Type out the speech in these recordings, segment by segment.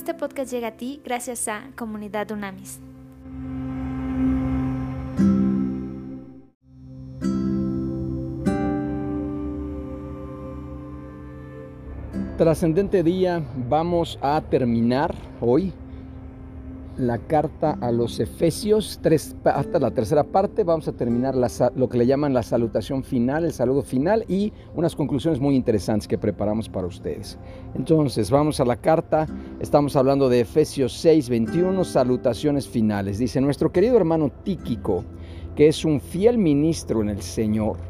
Este podcast llega a ti gracias a Comunidad Unamis. Trascendente día, vamos a terminar hoy la carta a los Efesios, hasta la tercera parte, vamos a terminar lo que le llaman la salutación final, el saludo final y unas conclusiones muy interesantes que preparamos para ustedes. Entonces, vamos a la carta, estamos hablando de Efesios 6, 21, salutaciones finales. Dice, nuestro querido hermano Tíquico, que es un fiel ministro en el Señor,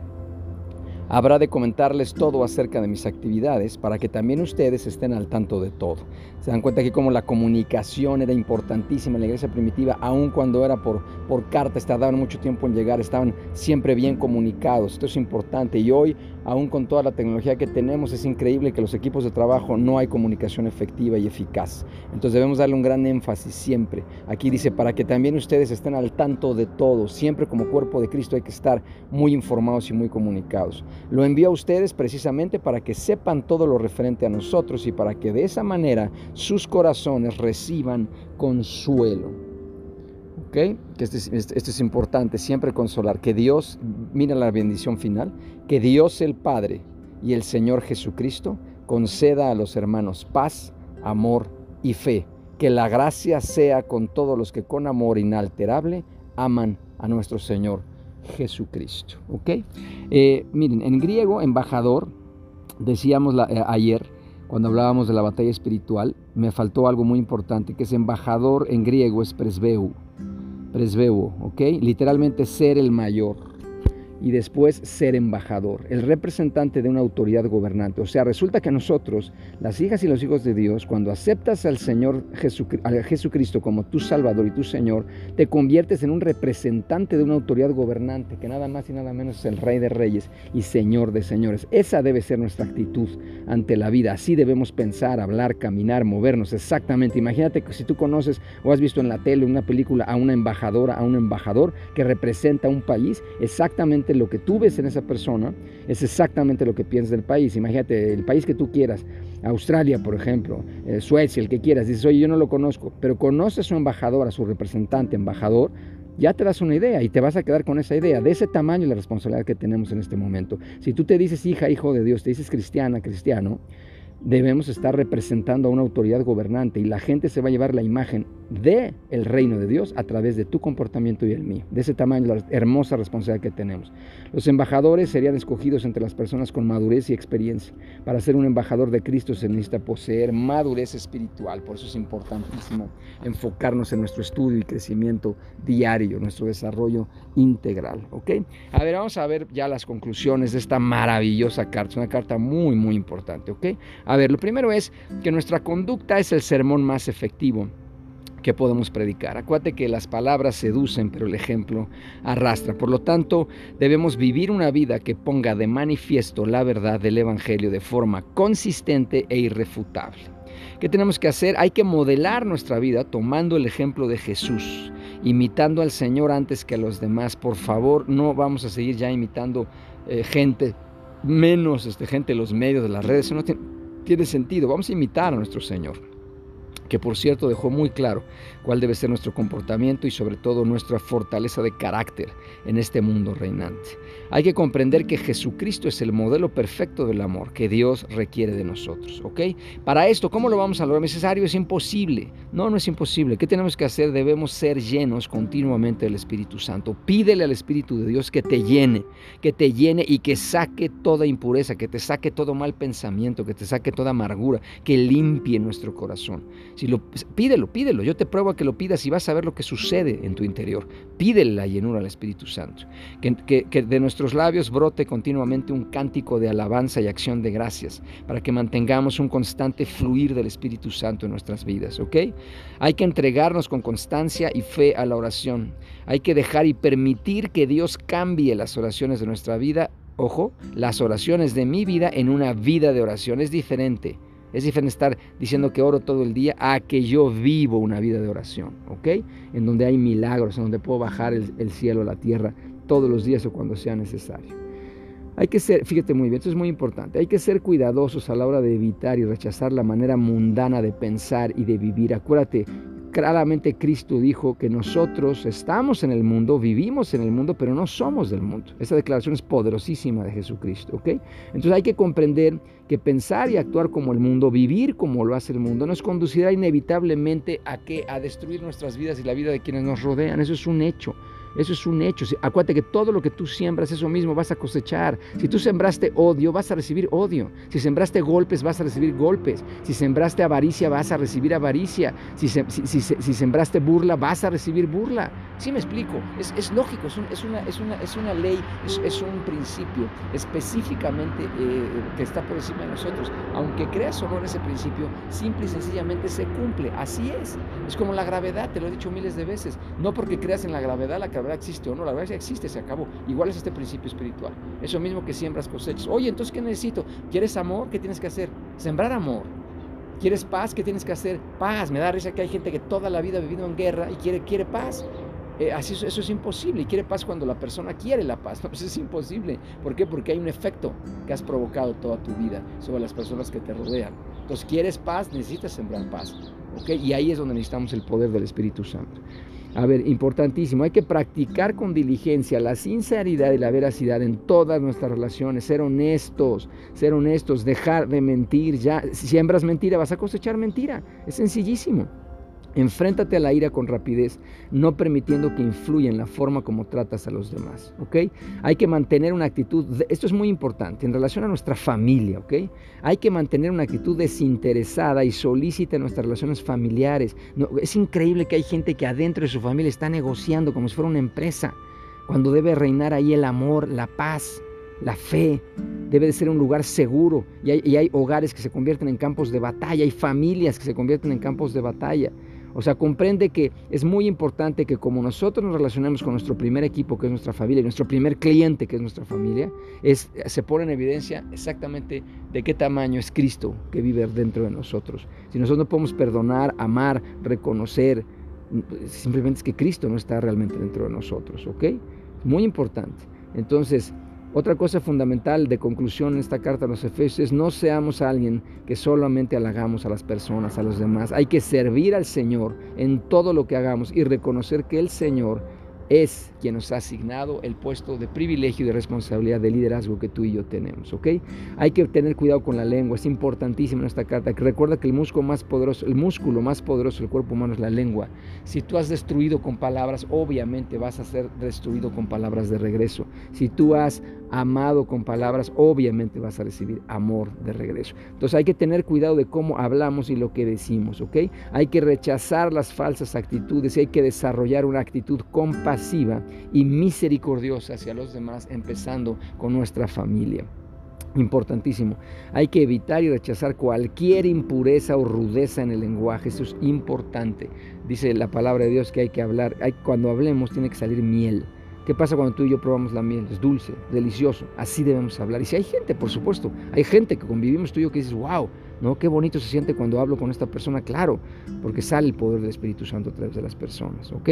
Habrá de comentarles todo acerca de mis actividades para que también ustedes estén al tanto de todo. Se dan cuenta que como la comunicación era importantísima en la iglesia primitiva, aun cuando era por, por carta, tardaban mucho tiempo en llegar, estaban siempre bien comunicados. Esto es importante y hoy, aún con toda la tecnología que tenemos, es increíble que los equipos de trabajo no hay comunicación efectiva y eficaz. Entonces debemos darle un gran énfasis siempre. Aquí dice, para que también ustedes estén al tanto de todo. Siempre como cuerpo de Cristo hay que estar muy informados y muy comunicados. Lo envío a ustedes precisamente para que sepan todo lo referente a nosotros y para que de esa manera sus corazones reciban consuelo. ¿Ok? Que esto es, esto es importante, siempre consolar. Que Dios, mira la bendición final, que Dios el Padre y el Señor Jesucristo conceda a los hermanos paz, amor y fe. Que la gracia sea con todos los que con amor inalterable aman a nuestro Señor Jesucristo. ¿Ok? Eh, miren, en griego, embajador, decíamos eh, ayer, cuando hablábamos de la batalla espiritual, me faltó algo muy importante, que es embajador en griego es presbeu. Presbeu, ¿ok? Literalmente ser el mayor y después ser embajador, el representante de una autoridad gobernante. O sea, resulta que nosotros, las hijas y los hijos de Dios, cuando aceptas al Señor Jesucristo como tu Salvador y tu Señor, te conviertes en un representante de una autoridad gobernante, que nada más y nada menos es el Rey de Reyes y Señor de Señores. Esa debe ser nuestra actitud ante la vida. Así debemos pensar, hablar, caminar, movernos. Exactamente. Imagínate que si tú conoces o has visto en la tele una película a una embajadora, a un embajador que representa un país, exactamente lo que tú ves en esa persona es exactamente lo que piensas del país. Imagínate, el país que tú quieras, Australia, por ejemplo, eh, Suecia, el que quieras, dices, oye, yo no lo conozco, pero conoces a su embajador, a su representante, embajador, ya te das una idea y te vas a quedar con esa idea. De ese tamaño la responsabilidad que tenemos en este momento. Si tú te dices hija, hijo de Dios, te dices cristiana, cristiano, debemos estar representando a una autoridad gobernante y la gente se va a llevar la imagen de el reino de Dios a través de tu comportamiento y el mío. De ese tamaño la hermosa responsabilidad que tenemos. Los embajadores serían escogidos entre las personas con madurez y experiencia. Para ser un embajador de Cristo se necesita poseer madurez espiritual, por eso es importantísimo enfocarnos en nuestro estudio y crecimiento diario, nuestro desarrollo integral, ¿ok? A ver, vamos a ver ya las conclusiones de esta maravillosa carta, una carta muy muy importante, ¿ok? A ver, lo primero es que nuestra conducta es el sermón más efectivo que podemos predicar. Acuérdate que las palabras seducen, pero el ejemplo arrastra. Por lo tanto, debemos vivir una vida que ponga de manifiesto la verdad del Evangelio de forma consistente e irrefutable. ¿Qué tenemos que hacer? Hay que modelar nuestra vida tomando el ejemplo de Jesús, imitando al Señor antes que a los demás. Por favor, no vamos a seguir ya imitando eh, gente, menos este, gente de los medios de las redes. Tiene sentido. Vamos a imitar a nuestro Señor que por cierto dejó muy claro cuál debe ser nuestro comportamiento y sobre todo nuestra fortaleza de carácter en este mundo reinante. Hay que comprender que Jesucristo es el modelo perfecto del amor que Dios requiere de nosotros, ¿ok? Para esto, ¿cómo lo vamos a lograr? Necesario es imposible. No, no es imposible. ¿Qué tenemos que hacer? Debemos ser llenos continuamente del Espíritu Santo. Pídele al Espíritu de Dios que te llene, que te llene y que saque toda impureza, que te saque todo mal pensamiento, que te saque toda amargura, que limpie nuestro corazón. Si lo, pídelo, pídelo. Yo te pruebo a que lo pidas y vas a ver lo que sucede en tu interior. Pídele la llenura al Espíritu Santo. Que, de nuestros labios brote continuamente un cántico de alabanza y acción de gracias para que mantengamos un constante fluir del Espíritu Santo en nuestras vidas. Hay que entregarnos con constancia y fe a la oración. Hay que dejar y permitir que Dios cambie las oraciones de nuestra vida. Ojo, las oraciones de mi vida en una vida de oración. Es diferente. Es diferente estar diciendo que oro todo el día a que yo vivo una vida de oración, ¿ok? En donde hay milagros, en donde puedo bajar el, cielo a la tierra todos los días o cuando sea necesario. Hay que ser, fíjate muy bien, esto es muy importante, hay que ser cuidadosos a la hora de evitar y rechazar la manera mundana de pensar y de vivir. Acuérdate, claramente Cristo dijo que nosotros estamos en el mundo, vivimos en el mundo, pero no somos del mundo. Esa declaración es poderosísima de Jesucristo, ¿ok? Entonces hay que comprender que pensar y actuar como el mundo, vivir como lo hace el mundo, nos conducirá inevitablemente a que a destruir nuestras vidas y la vida de quienes nos rodean. Eso es un hecho. Eso es un hecho. Acuérdate que todo lo que tú siembras, eso mismo vas a cosechar. Si tú sembraste odio, vas a recibir odio. Si sembraste golpes, vas a recibir golpes. Si sembraste avaricia, vas a recibir avaricia. Si, sembraste burla, vas a recibir burla. ¿Sí me explico? Es, lógico, es, una, ley, es, un principio específicamente eh, que está por encima de nosotros. Aunque creas o no en ese principio, simple y sencillamente se cumple. Así es. Es como la gravedad, te lo he dicho miles de veces. No porque creas en la gravedad, la verdad existe o no, la verdad existe, se acabó. Igual es este principio espiritual. Eso mismo que siembras cosechas. Oye, entonces, ¿qué necesito? ¿Quieres amor? ¿Qué tienes que hacer? Sembrar amor. ¿Quieres paz? ¿Qué tienes que hacer? Paz. Me da risa que hay gente que toda la vida ha vivido en guerra y quiere, quiere paz. Eh, así eso es imposible. Y quiere paz cuando la persona quiere la paz. No, eso es imposible. ¿Por qué? Porque hay un efecto que has provocado toda tu vida sobre las personas que te rodean. Entonces, ¿quieres paz? Necesitas sembrar paz. ¿ok? Y ahí es donde necesitamos el poder del Espíritu Santo. A ver, importantísimo, hay que practicar con diligencia la sinceridad y la veracidad en todas nuestras relaciones, ser honestos, ser honestos, dejar de mentir. Ya, si siembras mentira, vas a cosechar mentira. Es sencillísimo. Enfréntate a la ira con rapidez, no permitiendo que influya en la forma como tratas a los demás, ¿ok? Hay que mantener una actitud, esto es muy importante, en relación a nuestra familia, ¿ok? Hay que mantener una actitud desinteresada y solícita en nuestras relaciones familiares. es increíble que hay gente que adentro de su familia está negociando como si fuera una empresa, cuando debe reinar ahí el amor, la paz, la fe. Debe de ser un lugar seguro y hay, y hay hogares que se convierten en campos de batalla, hay familias que se convierten en campos de batalla. O sea, comprende que es muy importante que como nosotros nos relacionamos con nuestro primer equipo, que es nuestra familia, y nuestro primer cliente, que es nuestra familia, se pone en evidencia exactamente de qué tamaño es Cristo que vive dentro de nosotros. Si nosotros no podemos perdonar, amar, reconocer, simplemente es que Cristo no está realmente dentro de nosotros, ¿ok? Muy importante. Entonces, otra cosa fundamental de conclusión en esta carta a los Efesios es no seamos alguien que solamente halagamos a las personas, a los demás. Hay que servir al Señor en todo lo que hagamos y reconocer que el Señor es quien nos ha asignado el puesto de privilegio y de responsabilidad de liderazgo que tú y yo tenemos, ¿ok? Hay que tener cuidado con la lengua, es importantísimo en esta carta. Que recuerda que el músculo más poderoso, el músculo más poderoso del cuerpo humano es la lengua. Si tú has destruido con palabras, obviamente vas a ser destruido con palabras de regreso. Si tú has amado con palabras, obviamente vas a recibir amor de regreso. Entonces hay que tener cuidado de cómo hablamos y lo que decimos, ¿ok? Hay que rechazar las falsas actitudes y hay que desarrollar una actitud compasiva y misericordiosa hacia los demás, empezando con nuestra familia. Importantísimo. Hay que evitar y rechazar cualquier impureza o rudeza en el lenguaje. Eso es importante. Dice la palabra de Dios que hay que hablar. Cuando hablemos tiene que salir miel. ¿Qué pasa cuando tú y yo probamos la miel? Es dulce, delicioso. Así debemos hablar. Y si hay gente, por supuesto, hay gente que convivimos tú y yo que dices, wow, ¿no? Qué bonito se siente cuando hablo con esta persona, claro, porque sale el poder del Espíritu Santo a través de las personas, ¿ok?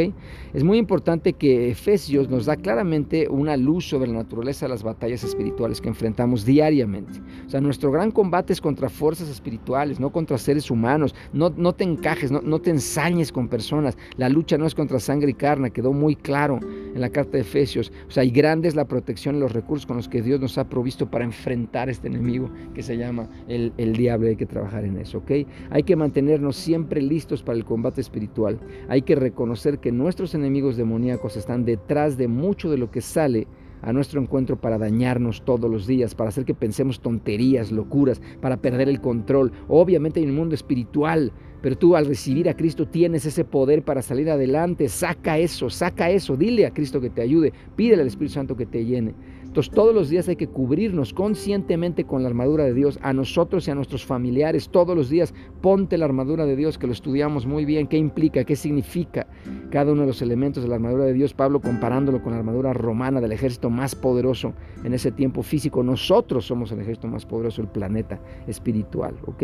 Es muy importante que Efesios nos da claramente una luz sobre la naturaleza de las batallas espirituales que enfrentamos diariamente. O sea, nuestro gran combate es contra fuerzas espirituales, no contra seres humanos. No, no te encajes, no, no te ensañes con personas. La lucha no es contra sangre y carne, quedó muy claro en la carta de Efesios. O sea, y grande es la protección y los recursos con los que Dios nos ha provisto para enfrentar este enemigo que se llama el, el diablo que trabajar en eso, ¿ok? Hay que mantenernos siempre listos para el combate espiritual. Hay que reconocer que nuestros enemigos demoníacos están detrás de mucho de lo que sale a nuestro encuentro para dañarnos todos los días, para hacer que pensemos tonterías, locuras, para perder el control. Obviamente hay un mundo espiritual, pero tú al recibir a Cristo tienes ese poder para salir adelante. Saca eso, saca eso, dile a Cristo que te ayude, pídele al Espíritu Santo que te llene. Entonces todos los días hay que cubrirnos conscientemente con la armadura de Dios, a nosotros y a nuestros familiares. Todos los días ponte la armadura de Dios, que lo estudiamos muy bien, qué implica, qué significa cada uno de los elementos de la armadura de Dios. Pablo comparándolo con la armadura romana del ejército más poderoso en ese tiempo físico. Nosotros somos el ejército más poderoso del planeta espiritual, ¿ok?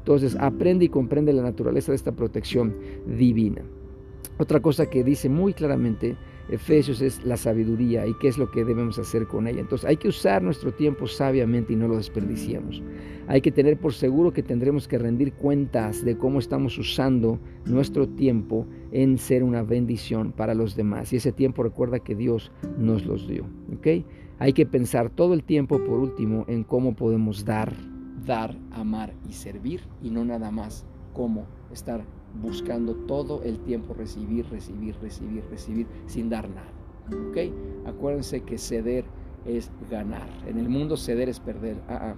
Entonces aprende y comprende la naturaleza de esta protección divina. Otra cosa que dice muy claramente Efesios es la sabiduría y qué es lo que debemos hacer con ella. Entonces hay que usar nuestro tiempo sabiamente y no lo desperdiciemos. Hay que tener por seguro que tendremos que rendir cuentas de cómo estamos usando nuestro tiempo en ser una bendición para los demás. Y ese tiempo recuerda que Dios nos los dio. Hay que pensar todo el tiempo, por último, en cómo podemos dar, dar, amar y servir y no nada más cómo estar buscando todo el tiempo recibir, recibir, recibir, recibir sin dar nada. ¿Ok? Acuérdense que ceder es ganar. En el mundo ceder es perder. Ah, ah.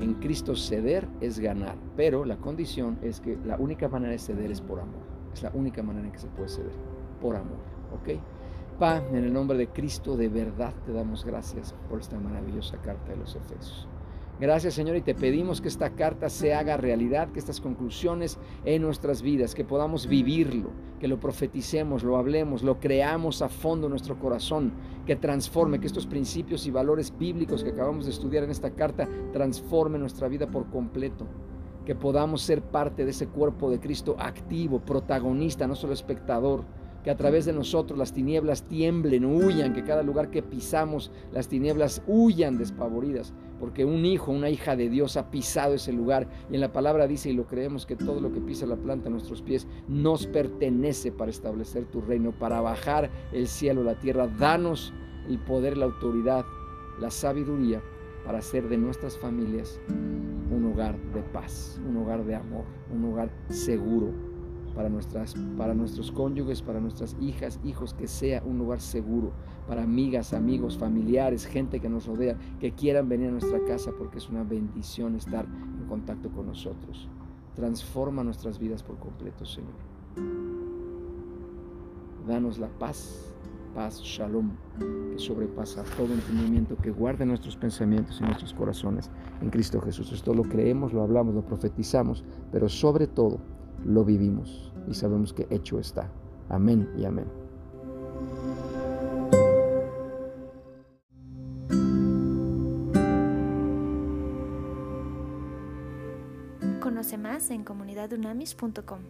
En Cristo ceder es ganar. Pero la condición es que la única manera de ceder es por amor. Es la única manera en que se puede ceder. Por amor. ¿Ok? Pa, en el nombre de Cristo, de verdad te damos gracias por esta maravillosa carta de los Efesios. Gracias Señor y te pedimos que esta carta se haga realidad, que estas conclusiones en nuestras vidas, que podamos vivirlo, que lo profeticemos, lo hablemos, lo creamos a fondo en nuestro corazón, que transforme, que estos principios y valores bíblicos que acabamos de estudiar en esta carta transformen nuestra vida por completo. Que podamos ser parte de ese cuerpo de Cristo activo, protagonista, no solo espectador, que a través de nosotros las tinieblas tiemblen, huyan, que cada lugar que pisamos las tinieblas huyan despavoridas, porque un hijo, una hija de Dios ha pisado ese lugar y en la palabra dice y lo creemos que todo lo que pisa la planta a nuestros pies nos pertenece para establecer tu reino, para bajar el cielo, la tierra, danos el poder, la autoridad, la sabiduría para hacer de nuestras familias un hogar de paz, un hogar de amor, un hogar seguro, para, nuestras, para nuestros cónyuges, para nuestras hijas, hijos, que sea un lugar seguro, para amigas, amigos, familiares, gente que nos rodea, que quieran venir a nuestra casa porque es una bendición estar en contacto con nosotros. Transforma nuestras vidas por completo, Señor. Danos la paz, paz, shalom, que sobrepasa todo entendimiento, que guarde nuestros pensamientos y nuestros corazones en Cristo Jesús. Esto lo creemos, lo hablamos, lo profetizamos, pero sobre todo, lo vivimos y sabemos que hecho está. Amén y amén. Conoce más en comunidadunamis.com.